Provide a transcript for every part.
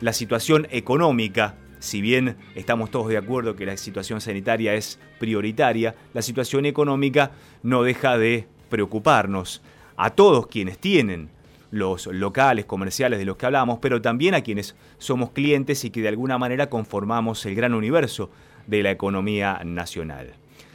la situación económica si bien estamos todos de acuerdo que la situación sanitaria es prioritaria, la situación económica no deja de preocuparnos a todos quienes tienen los locales comerciales de los que hablamos, pero también a quienes somos clientes y que de alguna manera conformamos el gran universo de la economía nacional.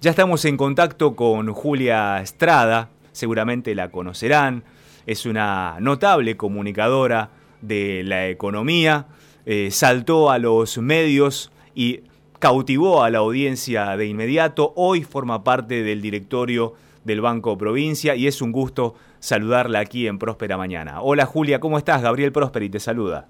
Ya estamos en contacto con Julia Estrada, seguramente la conocerán, es una notable comunicadora de la economía, eh, saltó a los medios y cautivó a la audiencia de inmediato, hoy forma parte del directorio del Banco Provincia y es un gusto saludarla aquí en Próspera Mañana. Hola Julia, ¿cómo estás? Gabriel Prósperi te saluda.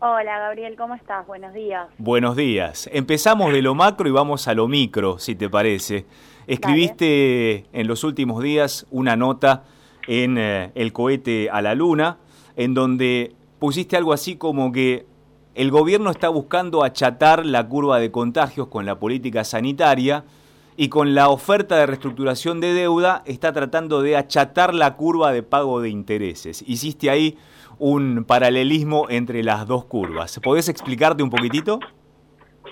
Hola Gabriel, ¿cómo estás? Buenos días. Buenos días. Empezamos de lo macro y vamos a lo micro, si te parece. Escribiste en los últimos días una nota en eh, El cohete a la luna, en donde pusiste algo así como que el gobierno está buscando achatar la curva de contagios con la política sanitaria y con la oferta de reestructuración de deuda está tratando de achatar la curva de pago de intereses. Hiciste ahí un paralelismo entre las dos curvas. ¿Podés explicarte un poquitito?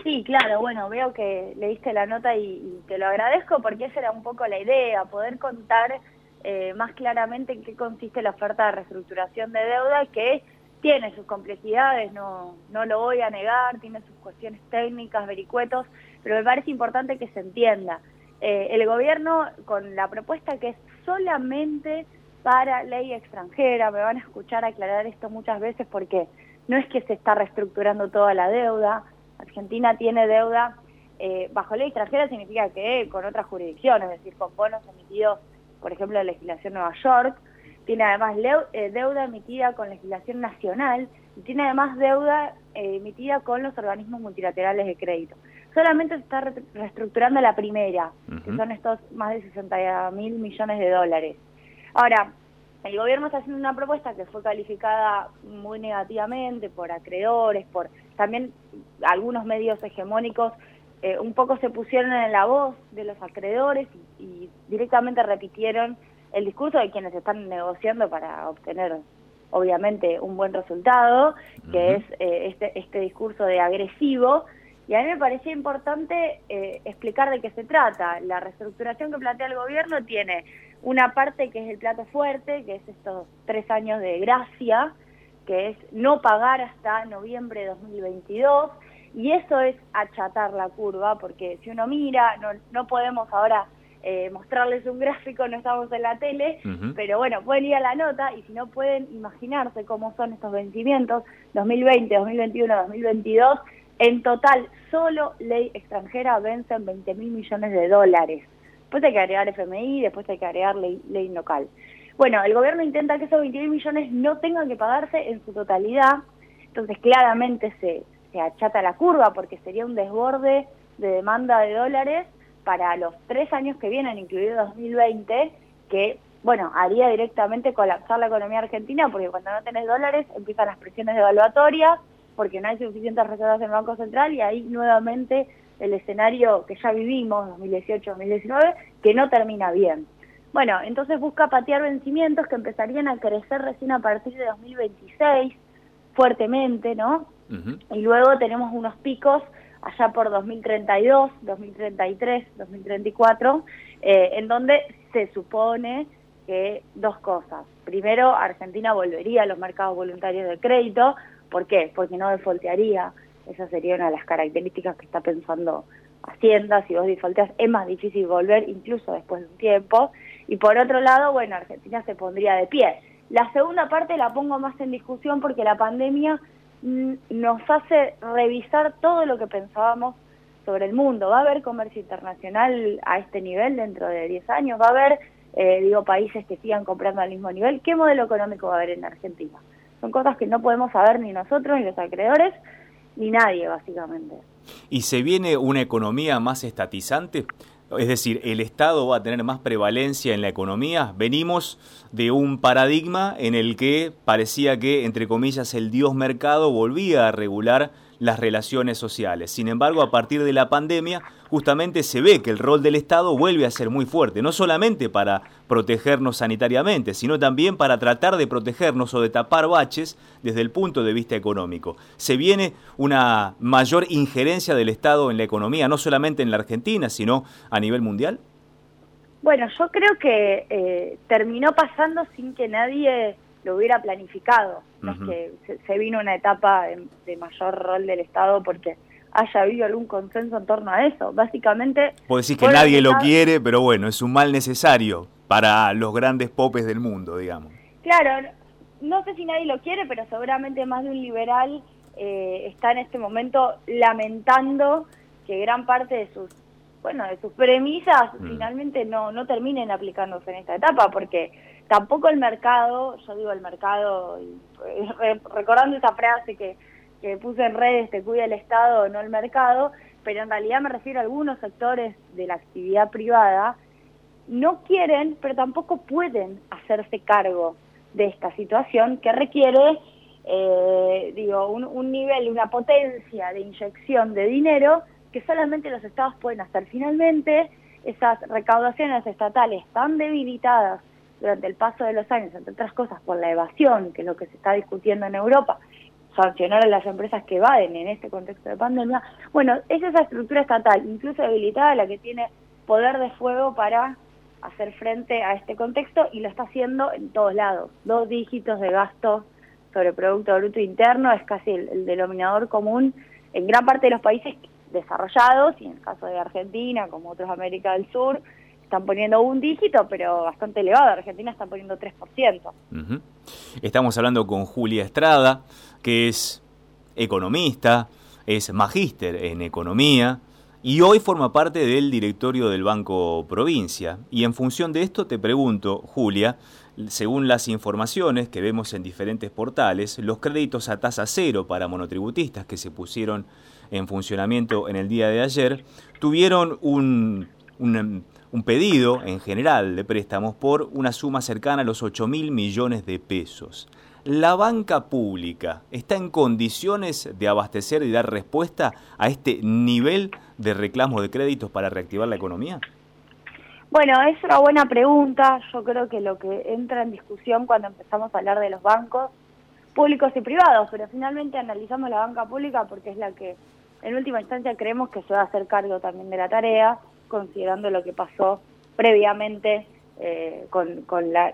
Sí, claro, bueno, veo que leíste la nota y, te lo agradezco porque esa era un poco la idea, poder contar eh, más claramente en qué consiste la oferta de reestructuración de deuda, que tiene sus complejidades, no, no lo voy a negar, tiene sus cuestiones técnicas, vericuetos, pero me parece importante que se entienda. Eh, el gobierno con la propuesta que es solamente para ley extranjera, me van a escuchar aclarar esto muchas veces porque no es que se está reestructurando toda la deuda, Argentina tiene deuda eh, bajo ley extranjera significa que con otras jurisdicciones, es decir, con bonos emitidos, por ejemplo, de legislación Nueva York, tiene además eh, deuda emitida con legislación nacional y tiene además deuda eh, emitida con los organismos multilaterales de crédito. Solamente se está reestructurando la primera, que son estos más de 60 mil millones de dólares. Ahora, el gobierno está haciendo una propuesta que fue calificada muy negativamente por acreedores, por también algunos medios hegemónicos eh, un poco se pusieron en la voz de los acreedores y directamente repitieron el discurso de quienes están negociando para obtener obviamente un buen resultado, que es eh, este, este discurso de agresivo, y a mí me parecía importante eh, explicar de qué se trata. La reestructuración que plantea el gobierno tiene una parte que es el plato fuerte, que es estos tres años de gracia, que es no pagar hasta noviembre de 2022, y eso es achatar la curva, porque si uno mira, no, no podemos ahora eh, mostrarles un gráfico, no estamos en la tele, pero bueno, pueden ir a la nota y si no pueden imaginarse cómo son estos vencimientos, 2020, 2021, 2022, en total solo ley extranjera vencen 20 mil millones de dólares. Después hay que agregar FMI, después hay que agregar ley, ley local. Bueno, el gobierno intenta que esos 20 mil millones no tengan que pagarse en su totalidad, entonces claramente se, se achata la curva porque sería un desborde de demanda de dólares para los tres años que vienen, incluido 2020, que, bueno, haría directamente colapsar la economía argentina, porque cuando no tenés dólares empiezan las presiones devaluatorias, porque no hay suficientes reservas en el Banco Central y ahí nuevamente el escenario que ya vivimos, 2018-2019, que no termina bien. Bueno, entonces busca patear vencimientos que empezarían a crecer recién a partir de 2026, fuertemente, ¿no? Y luego tenemos unos picos allá por 2032, 2033, 2034, en donde se supone que dos cosas. Primero, Argentina volvería a los mercados voluntarios de crédito. ¿Por qué? Porque no defaultearía. Esa sería una de las características que está pensando Hacienda. Si vos defaulteas, es más difícil volver, incluso después de un tiempo. Y por otro lado, bueno, Argentina se pondría de pie. La segunda parte la pongo más en discusión porque la pandemia nos hace revisar todo lo que pensábamos sobre el mundo. ¿Va a haber comercio internacional a este nivel dentro de 10 años? ¿Va a haber, eh, digo, países que sigan comprando al mismo nivel? ¿Qué modelo económico va a haber en Argentina? Son cosas que no podemos saber ni nosotros, ni los acreedores, ni nadie, básicamente. ¿Y se viene una economía más estatizante? Es decir, el Estado va a tener más prevalencia en la economía. Venimos de un paradigma en el que parecía que, entre comillas, el dios mercado volvía a regular las relaciones sociales. Sin embargo, a partir de la pandemia, justamente se ve que el rol del Estado vuelve a ser muy fuerte, no solamente para protegernos sanitariamente, sino también para tratar de protegernos o de tapar baches desde el punto de vista económico. Se viene una mayor injerencia del Estado en la economía, no solamente en la Argentina, sino a nivel mundial. Bueno, yo creo que eh, terminó pasando sin que nadie lo hubiera planificado. No es que se, vino una etapa de, mayor rol del Estado porque haya habido algún consenso en torno a eso. Básicamente... Puedo decir que nadie lo quiere, pero bueno, es un mal necesario para los grandes popes del mundo, digamos. Claro, no sé si nadie lo quiere, pero seguramente más de un liberal eh, está en este momento lamentando que gran parte de sus bueno de sus premisas mm. finalmente no no terminen aplicándose en esta etapa porque tampoco el mercado, yo digo el mercado, recordando esa frase que, que puse en redes, te cuida el Estado, no el mercado, pero en realidad me refiero a algunos sectores de la actividad privada, no quieren, pero tampoco pueden hacerse cargo de esta situación que requiere, eh, digo, un, un nivel, una potencia de inyección de dinero que solamente los estados pueden hacer. Finalmente, esas recaudaciones estatales tan debilitadas durante el paso de los años, entre otras cosas por la evasión, que es lo que se está discutiendo en Europa, sancionar a las empresas que evaden en este contexto de pandemia, bueno, es esa estructura estatal, incluso debilitada, la que tiene poder de fuego para hacer frente a este contexto y lo está haciendo en todos lados. Dos dígitos de gasto sobre Producto Bruto Interno es casi el, denominador común en gran parte de los países desarrollados y en el caso de Argentina, como otros América del Sur, están poniendo un dígito, pero bastante elevado. Argentina está poniendo 3%. Estamos hablando con Julia Estrada, que es economista, es magíster en economía y hoy forma parte del directorio del Banco Provincia. Y en función de esto te pregunto, Julia, según las informaciones que vemos en diferentes portales, los créditos a tasa cero para monotributistas que se pusieron en funcionamiento en el día de ayer tuvieron un un pedido en general de préstamos por una suma cercana a los 8 mil millones de pesos. ¿La banca pública está en condiciones de abastecer y dar respuesta a este nivel de reclamo de créditos para reactivar la economía? Bueno, es una buena pregunta. Yo creo que lo que entra en discusión cuando empezamos a hablar de los bancos públicos y privados, pero finalmente analizamos la banca pública porque es la que en última instancia creemos que se va a hacer cargo también de la tarea considerando lo que pasó previamente eh, con,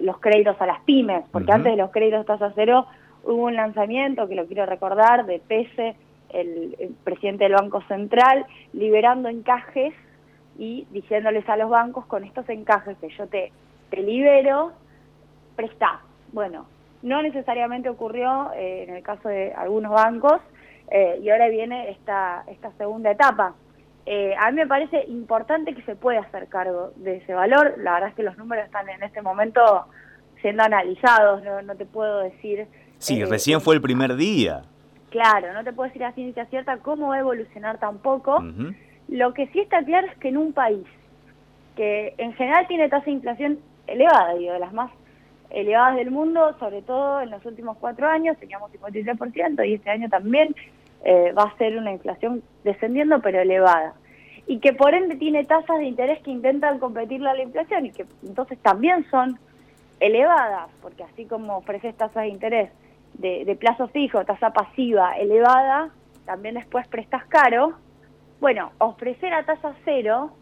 los créditos a las pymes, porque antes de los créditos tasa cero hubo un lanzamiento, que lo quiero recordar, de PESE, el, presidente del Banco Central, liberando encajes y diciéndoles a los bancos, con estos encajes que yo te, te libero, presta. Bueno, no necesariamente ocurrió eh, en el caso de algunos bancos, eh, y ahora viene esta, esta segunda etapa. Eh, a mí me parece importante que se pueda hacer cargo de ese valor. La verdad es que los números están en este momento siendo analizados, no, te puedo decir... Sí, eh, recién fue el primer día. Claro, no te puedo decir a ciencia cierta cómo va a evolucionar tampoco. Lo que sí está claro es que en un país que en general tiene tasa de inflación elevada, digo, de las más elevadas del mundo, sobre todo en los últimos cuatro años, teníamos 53% y este año también eh, va a ser una inflación descendiendo pero elevada. Y que por ende tiene tasas de interés que intentan competirle a la inflación y que entonces también son elevadas, porque así como ofreces tasas de interés de, plazo fijo, tasa pasiva elevada, también después prestas caro. Bueno, ofrecer a tasa cero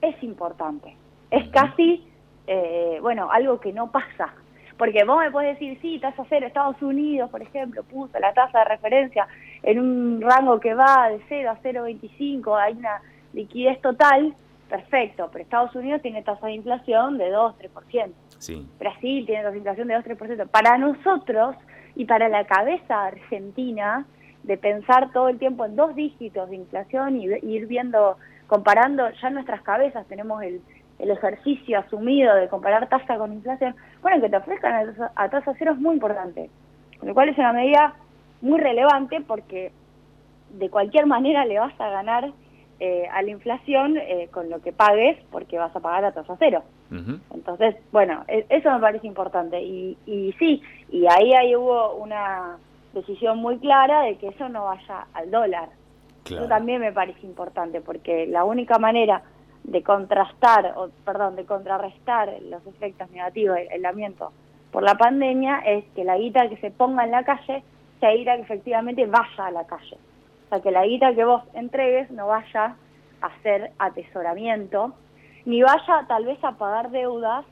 es importante. Es casi, eh, bueno, algo que no pasa porque vos me podés decir, sí, tasa cero, Estados Unidos, por ejemplo, puso la tasa de referencia en un rango que va de 0 a 0,25, hay una liquidez total, perfecto, pero Estados Unidos tiene tasa de inflación de 2, 3%. Sí. Brasil tiene tasa de inflación de 2, 3%. Para nosotros y para la cabeza argentina, de pensar todo el tiempo en dos dígitos de inflación y ir viendo, comparando, ya en nuestras cabezas tenemos el el ejercicio asumido de comparar tasa con inflación, bueno, que te ofrezcan a tasa, cero es muy importante. Con lo cual es una medida muy relevante porque de cualquier manera le vas a ganar eh, a la inflación eh, con lo que pagues porque vas a pagar a tasa cero. Entonces, bueno, e, eso me parece importante. Y, y sí, y ahí, ahí hubo una, decisión muy clara de que eso no vaya al dólar. Eso también me parece importante, porque la única manera de contrastar, o perdón, de contrarrestar los efectos negativos del aislamiento por la pandemia es que la guita que se ponga en la calle sea guita que efectivamente vaya a la calle. O sea, que la guita que vos entregues no vaya a hacer atesoramiento, ni vaya tal vez a pagar deudas,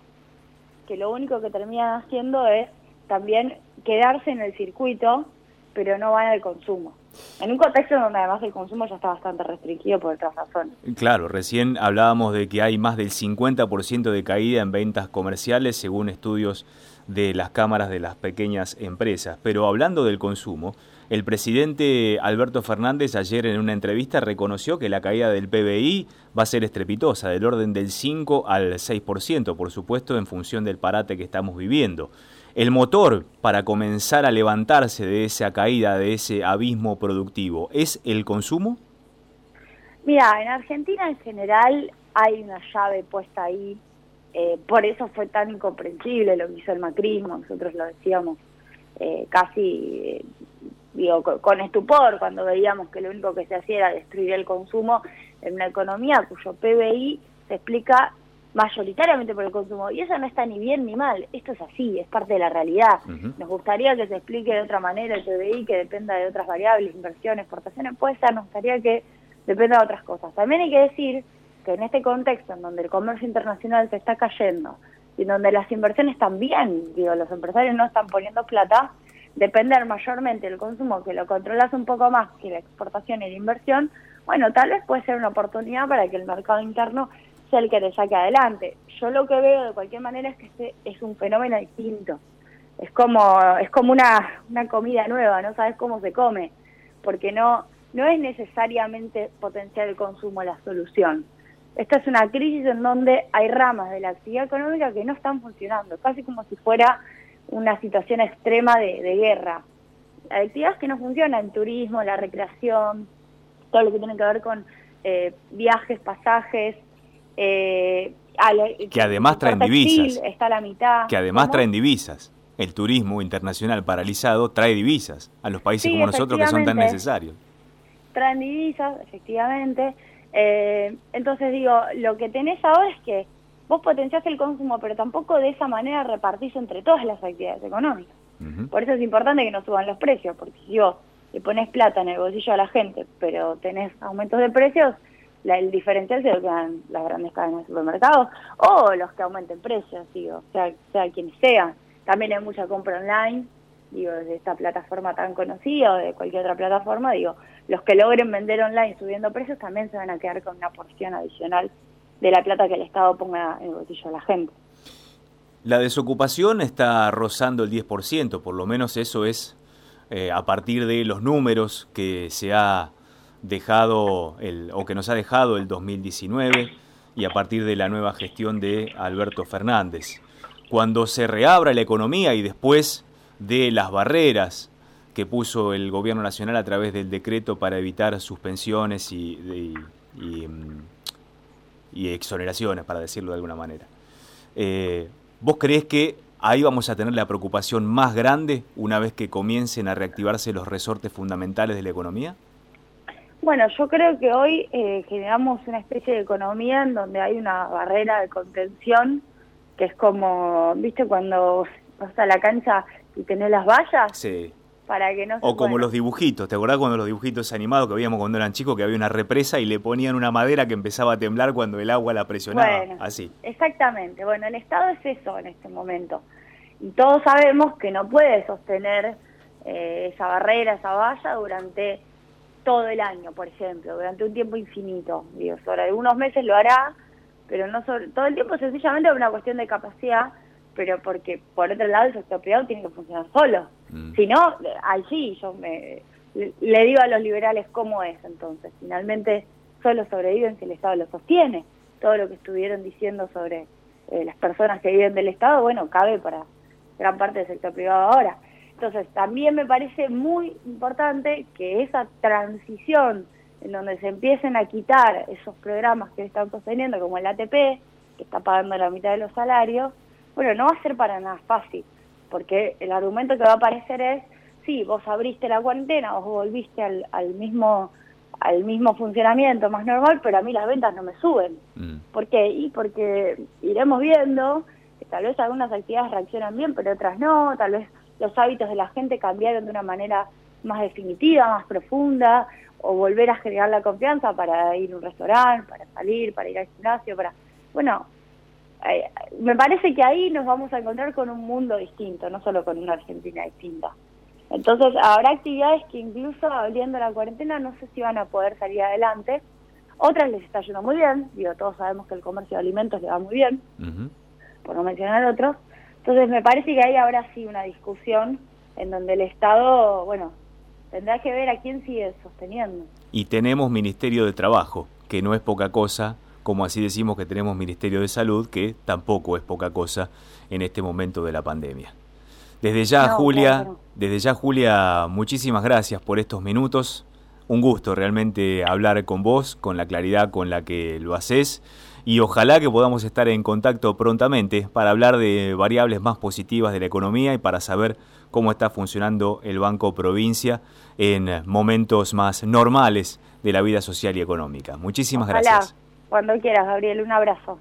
que lo único que terminan haciendo es también quedarse en el circuito, pero no van al consumo. En un contexto donde además el consumo ya está bastante restringido por otras razones. Claro, recién hablábamos de que hay más del 50% de caída en ventas comerciales según estudios de las cámaras de las pequeñas empresas. Pero hablando del consumo, el presidente Alberto Fernández ayer en una entrevista reconoció que la caída del PBI va a ser estrepitosa, del orden del 5 al 6%, por supuesto, en función del parate que estamos viviendo. El motor para comenzar a levantarse de esa caída, de ese abismo productivo, ¿es el consumo? Mira, en Argentina en general hay una llave puesta ahí, eh, por eso fue tan incomprensible lo que hizo el macrismo, nosotros lo decíamos eh, casi eh, digo, con, estupor cuando veíamos que lo único que se hacía era destruir el consumo en una economía cuyo PBI se explica mayoritariamente por el consumo. Y eso no está ni bien ni mal, esto es así, es parte de la realidad. Nos gustaría que se explique de otra manera el PBI, que dependa de otras variables, inversiones, exportaciones, puede ser, nos gustaría que dependa de otras cosas. También hay que decir que en este contexto en donde el comercio internacional se está cayendo y donde las inversiones también, digo, los empresarios no están poniendo plata, depender mayormente del consumo, que lo controlas un poco más que la exportación y la inversión, bueno, tal vez puede ser una oportunidad para que el mercado interno sea el que te saque adelante. Yo lo que veo de cualquier manera es que este es un fenómeno distinto. Es como es como una, una comida nueva, no sabes cómo se come, porque no no es necesariamente potenciar el consumo la solución. Esta es una crisis en donde hay ramas de la actividad económica que no están funcionando, casi como si fuera una situación extrema de, guerra. Actividades que no funcionan, turismo, la recreación, todo lo que tiene que ver con eh, viajes, pasajes, eh, que además traen divisas. Está la mitad. Que además traen divisas. El turismo internacional paralizado trae divisas a los países como nosotros que son tan necesarios. Traen divisas, efectivamente. Eh, entonces digo, lo que tenés ahora es que vos potenciás el consumo, pero tampoco de esa manera repartís entre todas las actividades económicas. Por eso es importante que no suban los precios, porque si vos le pones plata en el bolsillo a la gente, pero tenés aumentos de precios, el diferencial se lo quedan las grandes cadenas de supermercados o los que aumenten precios, digo, sea, sea quienes sean. También hay mucha compra online, digo, desde esta plataforma tan conocida o de cualquier otra plataforma, digo, los que logren vender online subiendo precios también se van a quedar con una porción adicional de la plata que el Estado ponga en el bolsillo a la gente. La desocupación está rozando el 10%, por lo menos eso es eh, a partir de los números que se ha dejado el, o que nos ha dejado el 2019 y a partir de la nueva gestión de Alberto Fernández. Cuando se reabra la economía y después de las barreras que puso el gobierno nacional a través del decreto para evitar suspensiones y, y mm, y exoneraciones, para decirlo de alguna manera. Eh, ¿Vos creés que ahí vamos a tener la preocupación más grande una vez que comiencen a reactivarse los resortes fundamentales de la economía? Bueno, yo creo que hoy eh, generamos una especie de economía en donde hay una barrera de contención, que es como, ¿viste? Cuando vas a la cancha y tenés las vallas. Sí que no O como los dibujitos, ¿te acordás cuando los dibujitos animados que veíamos cuando eran chicos, que había una represa y le ponían una madera que empezaba a temblar cuando el agua la presionaba? Así. Exactamente, bueno, el Estado es eso en este momento. Y todos sabemos que no puede sostener eh, esa barrera, esa valla durante todo el año, por ejemplo, durante un tiempo infinito. Digo, sobre algunos meses lo hará, pero no sobre, todo el tiempo sencillamente es una cuestión de capacidad pero porque por otro lado el sector privado tiene que funcionar solo. Mm. Si no, sí, yo me, le digo a los liberales cómo es entonces. Finalmente solo sobreviven si el Estado lo sostiene. Todo lo que estuvieron diciendo sobre eh, las personas que viven del Estado, bueno, cabe para gran parte del sector privado ahora. Entonces, también me parece muy importante que esa transición en donde se empiecen a quitar esos programas que están sosteniendo, como el ATP, que está pagando la mitad de los salarios, bueno, no va a ser para nada fácil, porque el argumento que va a aparecer es, sí, vos abriste la cuarentena, vos volviste al, al mismo al mismo funcionamiento más normal, pero a mí las ventas no me suben. Mm. ¿Por qué? Y porque iremos viendo que tal vez algunas actividades reaccionan bien, pero otras no, tal vez los hábitos de la gente cambiaron de una manera más definitiva, más profunda, o volver a generar la confianza para ir a un restaurante, para salir, para ir al gimnasio, para... Bueno, eh, me parece que ahí nos vamos a encontrar con un mundo distinto, no solo con una Argentina distinta. Entonces habrá actividades que incluso abriendo la cuarentena no sé si van a poder salir adelante. Otras les está yendo muy bien, digo, todos sabemos que el comercio de alimentos le va muy bien, por no mencionar otros. Entonces me parece que ahí habrá sí una discusión en donde el Estado, bueno, tendrá que ver a quién sigue sosteniendo. Y tenemos Ministerio de Trabajo, que no es poca cosa, como así decimos que tenemos Ministerio de Salud, que tampoco es poca cosa en este momento de la pandemia. Desde ya, Julia, desde ya, Julia, muchísimas gracias por estos minutos. Un gusto realmente hablar con vos, con la claridad con la que lo haces y ojalá que podamos estar en contacto prontamente para hablar de variables más positivas de la economía y para saber cómo está funcionando el Banco Provincia en momentos más normales de la vida social y económica. Muchísimas ojalá. gracias. Cuando quieras, Gabriel, un abrazo.